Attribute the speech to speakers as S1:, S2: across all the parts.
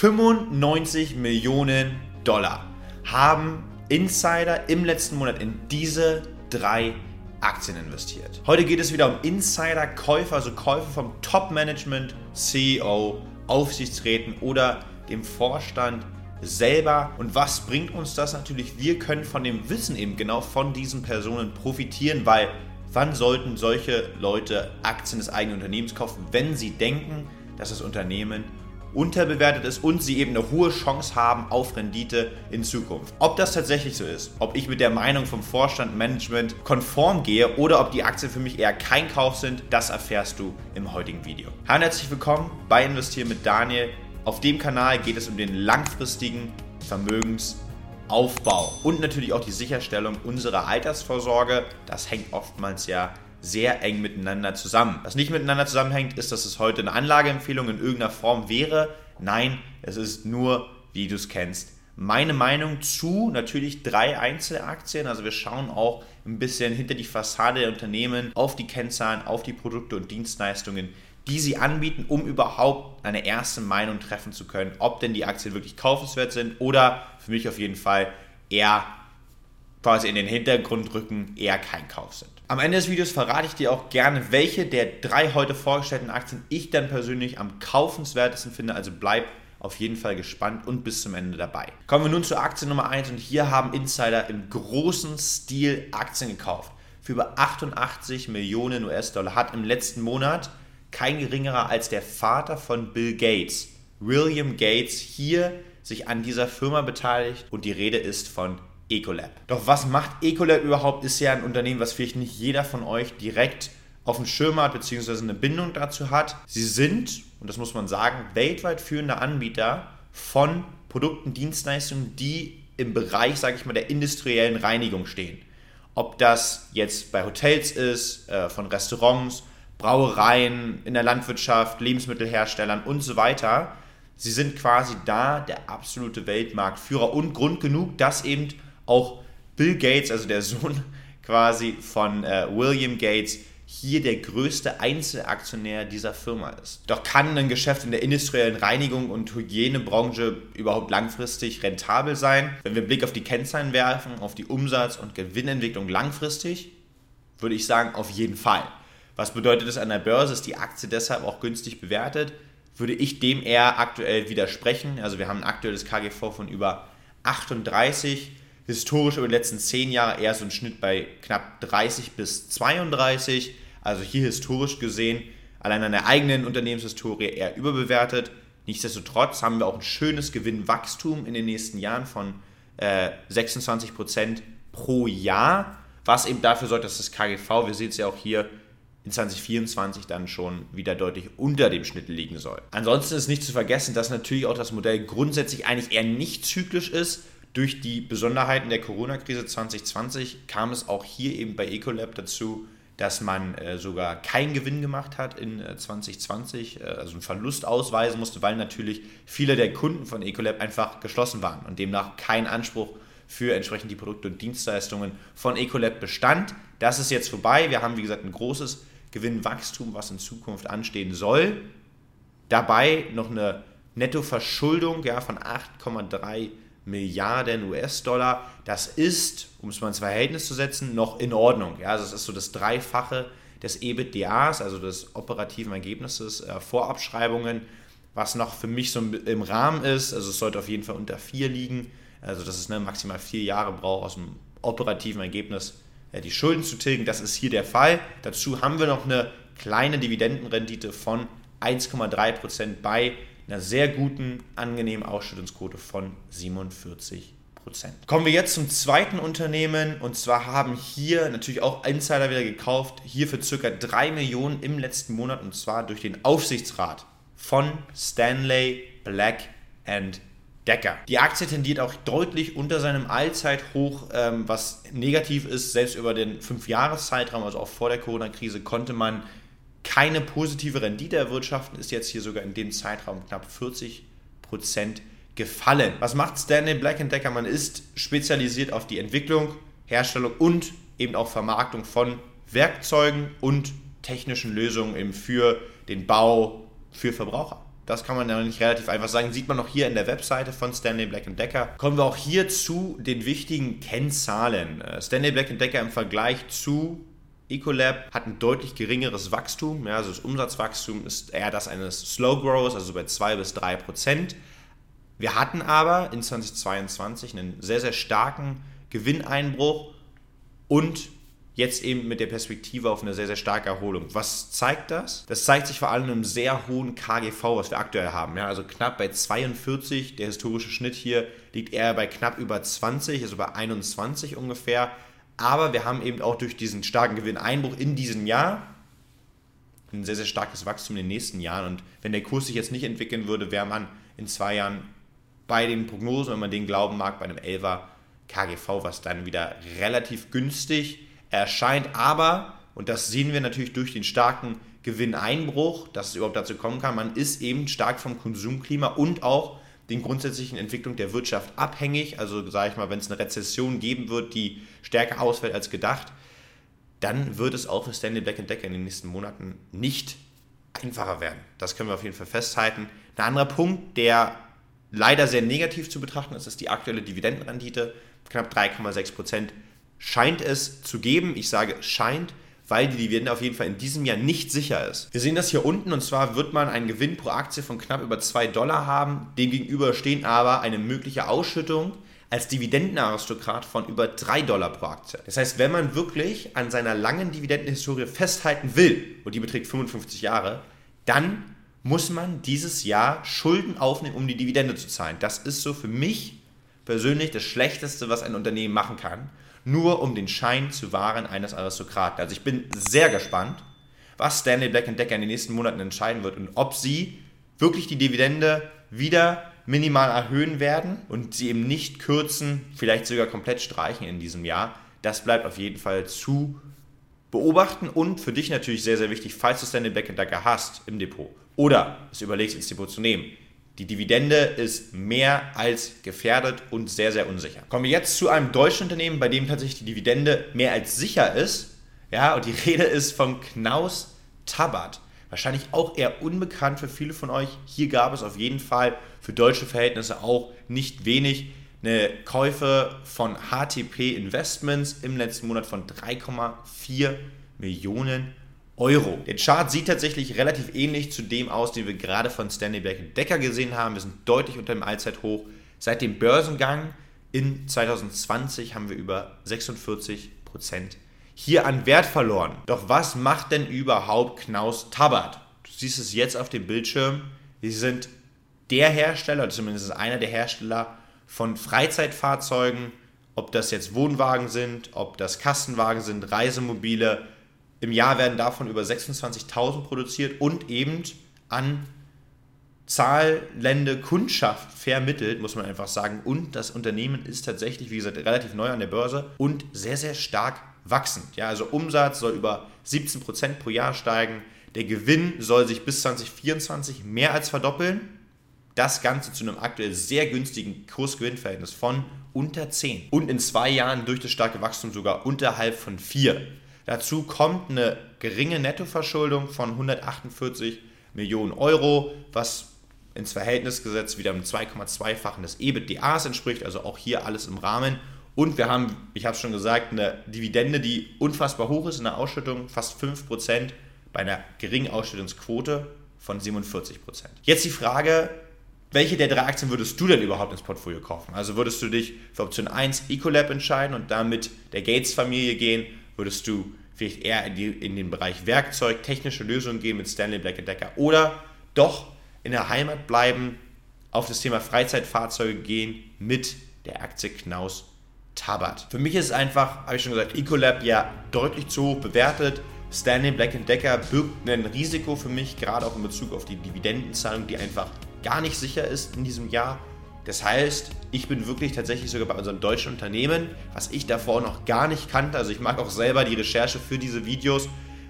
S1: 95 Millionen Dollar haben Insider im letzten Monat in diese drei Aktien investiert. Heute geht es wieder um Insider-Käufer, also Käufe vom Top-Management, CEO, Aufsichtsräten oder dem Vorstand selber. Und was bringt uns das natürlich? Wir können von dem Wissen eben genau von diesen Personen profitieren, weil wann sollten solche Leute Aktien des eigenen Unternehmens kaufen, wenn sie denken, dass das Unternehmen unterbewertet ist und sie eben eine hohe Chance haben auf Rendite in Zukunft. Ob das tatsächlich so ist, ob ich mit der Meinung vom Vorstand Management konform gehe oder ob die Aktien für mich eher kein Kauf sind, das erfährst du im heutigen Video. Herzlich willkommen bei Investieren mit Daniel. Auf dem Kanal geht es um den langfristigen Vermögensaufbau und natürlich auch die Sicherstellung unserer Altersvorsorge. Das hängt oftmals ja sehr eng miteinander zusammen. Was nicht miteinander zusammenhängt, ist, dass es heute eine Anlageempfehlung in irgendeiner Form wäre. Nein, es ist nur, wie du es kennst, meine Meinung zu natürlich drei Einzelaktien. Also wir schauen auch ein bisschen hinter die Fassade der Unternehmen, auf die Kennzahlen, auf die Produkte und Dienstleistungen, die sie anbieten, um überhaupt eine erste Meinung treffen zu können, ob denn die Aktien wirklich kaufenswert sind oder für mich auf jeden Fall eher quasi in den Hintergrund rücken, eher kein Kauf sind. Am Ende des Videos verrate ich dir auch gerne, welche der drei heute vorgestellten Aktien ich dann persönlich am kaufenswertesten finde. Also bleib auf jeden Fall gespannt und bis zum Ende dabei. Kommen wir nun zur Aktie Nummer 1 und hier haben Insider im großen Stil Aktien gekauft. Für über 88 Millionen US-Dollar hat im letzten Monat kein geringerer als der Vater von Bill Gates, William Gates, hier sich an dieser Firma beteiligt und die Rede ist von Ecolab. Doch was macht Ecolab überhaupt? Ist ja ein Unternehmen, was vielleicht nicht jeder von euch direkt auf dem Schirm hat, beziehungsweise eine Bindung dazu hat. Sie sind, und das muss man sagen, weltweit führender Anbieter von Produkten, Dienstleistungen, die im Bereich, sage ich mal, der industriellen Reinigung stehen. Ob das jetzt bei Hotels ist, äh, von Restaurants, Brauereien, in der Landwirtschaft, Lebensmittelherstellern und so weiter. Sie sind quasi da der absolute Weltmarktführer und Grund genug, dass eben auch Bill Gates, also der Sohn quasi von äh, William Gates, hier der größte Einzelaktionär dieser Firma ist. Doch kann ein Geschäft in der industriellen Reinigung und Hygienebranche überhaupt langfristig rentabel sein? Wenn wir einen Blick auf die Kennzahlen werfen, auf die Umsatz- und Gewinnentwicklung langfristig, würde ich sagen, auf jeden Fall. Was bedeutet das an der Börse? Ist die Aktie deshalb auch günstig bewertet? Würde ich dem eher aktuell widersprechen. Also wir haben ein aktuelles KGV von über 38 historisch über die letzten 10 Jahre eher so ein Schnitt bei knapp 30 bis 32. Also hier historisch gesehen, allein an der eigenen Unternehmenshistorie eher überbewertet. Nichtsdestotrotz haben wir auch ein schönes Gewinnwachstum in den nächsten Jahren von äh, 26 Prozent pro Jahr, was eben dafür sorgt, dass das KGV, wir sehen es ja auch hier, in 2024 dann schon wieder deutlich unter dem Schnitt liegen soll. Ansonsten ist nicht zu vergessen, dass natürlich auch das Modell grundsätzlich eigentlich eher nicht zyklisch ist, durch die Besonderheiten der Corona-Krise 2020 kam es auch hier eben bei Ecolab dazu, dass man äh, sogar keinen Gewinn gemacht hat in äh, 2020, äh, also einen Verlust ausweisen musste, weil natürlich viele der Kunden von Ecolab einfach geschlossen waren und demnach kein Anspruch für entsprechend die Produkte und Dienstleistungen von Ecolab bestand. Das ist jetzt vorbei. Wir haben, wie gesagt, ein großes Gewinnwachstum, was in Zukunft anstehen soll. Dabei noch eine Nettoverschuldung ja, von 8,3 Milliarden US-Dollar. Das ist, um es mal ins Verhältnis zu setzen, noch in Ordnung. Ja, also es ist so das Dreifache des EBITDAs, also des operativen Ergebnisses äh, vor Abschreibungen, was noch für mich so im Rahmen ist. Also es sollte auf jeden Fall unter vier liegen. Also dass es ne, maximal vier Jahre braucht aus dem operativen Ergebnis äh, die Schulden zu tilgen. Das ist hier der Fall. Dazu haben wir noch eine kleine Dividendenrendite von 1,3% bei einer sehr guten, angenehmen Ausschüttungsquote von 47% Kommen wir jetzt zum zweiten Unternehmen und zwar haben hier natürlich auch Insider wieder gekauft, hier für ca. 3 Millionen im letzten Monat und zwar durch den Aufsichtsrat von Stanley Black Decker. Die Aktie tendiert auch deutlich unter seinem Allzeithoch, ähm, was negativ ist. Selbst über den 5-Jahres-Zeitraum, also auch vor der Corona-Krise, konnte man keine positive Rendite erwirtschaften, ist jetzt hier sogar in dem Zeitraum knapp 40% gefallen. Was macht Stanley Black Decker? Man ist spezialisiert auf die Entwicklung, Herstellung und eben auch Vermarktung von Werkzeugen und technischen Lösungen eben für den Bau für Verbraucher. Das kann man ja nicht relativ einfach sagen. Sieht man noch hier in der Webseite von Stanley Black Decker. Kommen wir auch hier zu den wichtigen Kennzahlen. Äh, Stanley Black Decker im Vergleich zu Ecolab hat ein deutlich geringeres Wachstum. Ja, also das Umsatzwachstum ist eher das eines Slow Growers, also bei 2 bis 3 Prozent. Wir hatten aber in 2022 einen sehr, sehr starken Gewinneinbruch und jetzt eben mit der Perspektive auf eine sehr, sehr starke Erholung. Was zeigt das? Das zeigt sich vor allem einem sehr hohen KGV, was wir aktuell haben. Ja, also knapp bei 42, der historische Schnitt hier liegt eher bei knapp über 20, also bei 21 ungefähr. Aber wir haben eben auch durch diesen starken Gewinneinbruch in diesem Jahr ein sehr, sehr starkes Wachstum in den nächsten Jahren. Und wenn der Kurs sich jetzt nicht entwickeln würde, wäre man in zwei Jahren bei den Prognosen, wenn man den glauben mag, bei einem 11er KGV, was dann wieder relativ günstig erscheint. Aber, und das sehen wir natürlich durch den starken Gewinneinbruch, dass es überhaupt dazu kommen kann, man ist eben stark vom Konsumklima und auch den grundsätzlichen Entwicklung der Wirtschaft abhängig. Also sage ich mal, wenn es eine Rezession geben wird, die stärker ausfällt als gedacht, dann wird es auch für Stanley Black Decker in den nächsten Monaten nicht einfacher werden. Das können wir auf jeden Fall festhalten. Ein anderer Punkt, der leider sehr negativ zu betrachten ist, ist die aktuelle Dividendenrendite. Knapp 3,6 Prozent scheint es zu geben. Ich sage scheint, weil die Dividende auf jeden Fall in diesem Jahr nicht sicher ist. Wir sehen das hier unten und zwar wird man einen Gewinn pro Aktie von knapp über 2 Dollar haben. Demgegenüber stehen aber eine mögliche Ausschüttung als Dividendenaristokrat von über 3 Dollar pro Aktie. Das heißt, wenn man wirklich an seiner langen Dividendenhistorie festhalten will, und die beträgt 55 Jahre, dann muss man dieses Jahr Schulden aufnehmen, um die Dividende zu zahlen. Das ist so für mich persönlich das Schlechteste, was ein Unternehmen machen kann nur um den Schein zu wahren eines Aristokraten. Also ich bin sehr gespannt, was Stanley Black Decker in den nächsten Monaten entscheiden wird und ob sie wirklich die Dividende wieder minimal erhöhen werden und sie eben nicht kürzen, vielleicht sogar komplett streichen in diesem Jahr. Das bleibt auf jeden Fall zu beobachten und für dich natürlich sehr, sehr wichtig, falls du Stanley Black Decker hast im Depot oder es überlegst, ins Depot zu nehmen, die Dividende ist mehr als gefährdet und sehr, sehr unsicher. Kommen wir jetzt zu einem deutschen Unternehmen, bei dem tatsächlich die Dividende mehr als sicher ist. Ja, und die Rede ist von Knaus Tabat. Wahrscheinlich auch eher unbekannt für viele von euch. Hier gab es auf jeden Fall für deutsche Verhältnisse auch nicht wenig eine Käufe von HTP Investments im letzten Monat von 3,4 Millionen Euro. Der Chart sieht tatsächlich relativ ähnlich zu dem aus, den wir gerade von Stanley Black Decker gesehen haben. Wir sind deutlich unter dem Allzeithoch. Seit dem Börsengang in 2020 haben wir über 46 Prozent hier an Wert verloren. Doch was macht denn überhaupt Knaus Tabbert? Du siehst es jetzt auf dem Bildschirm. Sie sind der Hersteller, zumindest einer der Hersteller von Freizeitfahrzeugen, ob das jetzt Wohnwagen sind, ob das Kastenwagen sind, Reisemobile, im Jahr werden davon über 26.000 produziert und eben an zahlende Kundschaft vermittelt, muss man einfach sagen. Und das Unternehmen ist tatsächlich, wie gesagt, relativ neu an der Börse und sehr, sehr stark wachsend. Ja, also Umsatz soll über 17% pro Jahr steigen. Der Gewinn soll sich bis 2024 mehr als verdoppeln. Das Ganze zu einem aktuell sehr günstigen Kursgewinnverhältnis von unter 10. Und in zwei Jahren durch das starke Wachstum sogar unterhalb von 4. Dazu kommt eine geringe Nettoverschuldung von 148 Millionen Euro, was ins Verhältnis gesetzt wieder einem 2,2-fachen des EBITDAs entspricht, also auch hier alles im Rahmen. Und wir haben, ich habe es schon gesagt, eine Dividende, die unfassbar hoch ist, eine Ausschüttung fast 5% bei einer geringen Ausschüttungsquote von 47%. Jetzt die Frage, welche der drei Aktien würdest du denn überhaupt ins Portfolio kaufen? Also würdest du dich für Option 1 Ecolab entscheiden und damit der Gates-Familie gehen? Würdest du vielleicht eher in, die, in den Bereich Werkzeug, technische Lösungen gehen mit Stanley Black Decker oder doch in der Heimat bleiben, auf das Thema Freizeitfahrzeuge gehen mit der Aktie Knaus Tabat. Für mich ist einfach, habe ich schon gesagt, Ecolab ja deutlich zu hoch bewertet. Stanley Black Decker birgt ein Risiko für mich, gerade auch in Bezug auf die Dividendenzahlung, die einfach gar nicht sicher ist in diesem Jahr. Das heißt, ich bin wirklich tatsächlich sogar bei unserem deutschen Unternehmen, was ich davor noch gar nicht kannte. Also ich mag auch selber die Recherche für diese Videos,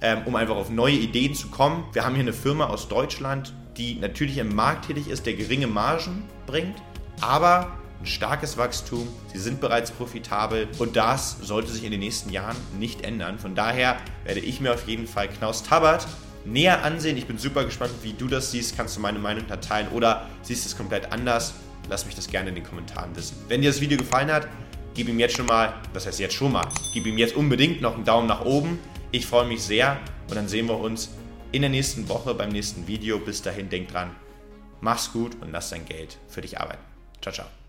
S1: ähm, um einfach auf neue Ideen zu kommen. Wir haben hier eine Firma aus Deutschland, die natürlich im Markt tätig ist, der geringe Margen bringt, aber ein starkes Wachstum. Sie sind bereits profitabel und das sollte sich in den nächsten Jahren nicht ändern. Von daher werde ich mir auf jeden Fall Knaus Tabbert näher ansehen. Ich bin super gespannt, wie du das siehst. Kannst du meine Meinung da teilen oder siehst du es komplett anders? Lass mich das gerne in den Kommentaren wissen. Wenn dir das Video gefallen hat, gib ihm jetzt schon mal, das heißt jetzt schon mal, gib ihm jetzt unbedingt noch einen Daumen nach oben. Ich freue mich sehr und dann sehen wir uns in der nächsten Woche beim nächsten Video. Bis dahin, denk dran, mach's gut und lass dein Geld für dich arbeiten. Ciao, ciao.